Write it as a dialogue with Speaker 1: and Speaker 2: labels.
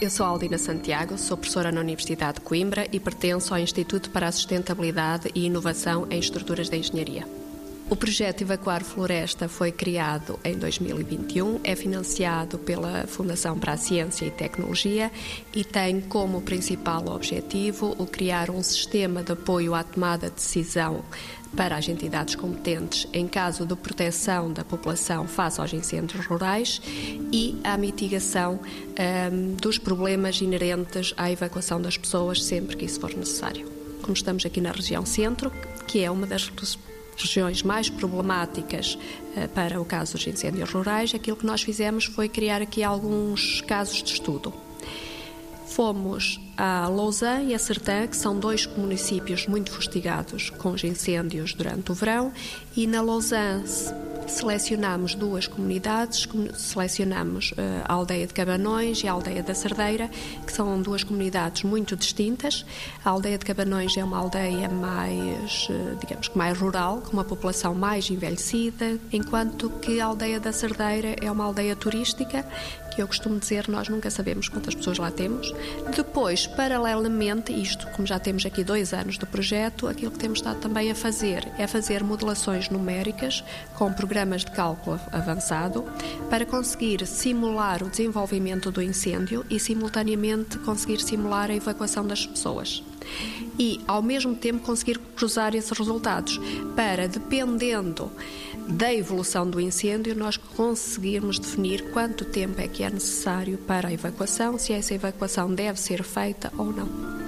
Speaker 1: eu sou Aldina Santiago, sou professora na Universidade de Coimbra e pertenço ao Instituto para a Sustentabilidade e Inovação em Estruturas de Engenharia. O projeto Evacuar Floresta foi criado em 2021, é financiado pela Fundação para a Ciência e Tecnologia e tem como principal objetivo o criar um sistema de apoio à tomada de decisão para as entidades competentes em caso de proteção da população face aos incêndios rurais e à mitigação um, dos problemas inerentes à evacuação das pessoas sempre que isso for necessário. Como estamos aqui na região centro, que é uma das regiões mais problemáticas uh, para o caso dos incêndios rurais, aquilo que nós fizemos foi criar aqui alguns casos de estudo. Fomos a Lausanne e a Sertã, que são dois municípios muito fustigados com os incêndios durante o verão, e na Lausanne selecionamos duas comunidades, selecionamos eh, a aldeia de Cabanões e a aldeia da Cerdeira, que são duas comunidades muito distintas. A aldeia de Cabanões é uma aldeia mais, eh, digamos que mais rural, com uma população mais envelhecida, enquanto que a aldeia da Cerdeira é uma aldeia turística que eu costumo dizer, nós nunca sabemos quantas pessoas lá temos. Depois, paralelamente, isto, como já temos aqui dois anos do projeto, aquilo que temos estado também a fazer é fazer modelações numéricas com programas de cálculo avançado para conseguir simular o desenvolvimento do incêndio e, simultaneamente, conseguir simular a evacuação das pessoas e, ao mesmo tempo, conseguir cruzar esses resultados para, dependendo da evolução do incêndio, nós conseguirmos definir quanto tempo é que é necessário para a evacuação, se essa evacuação deve ser feita ou não.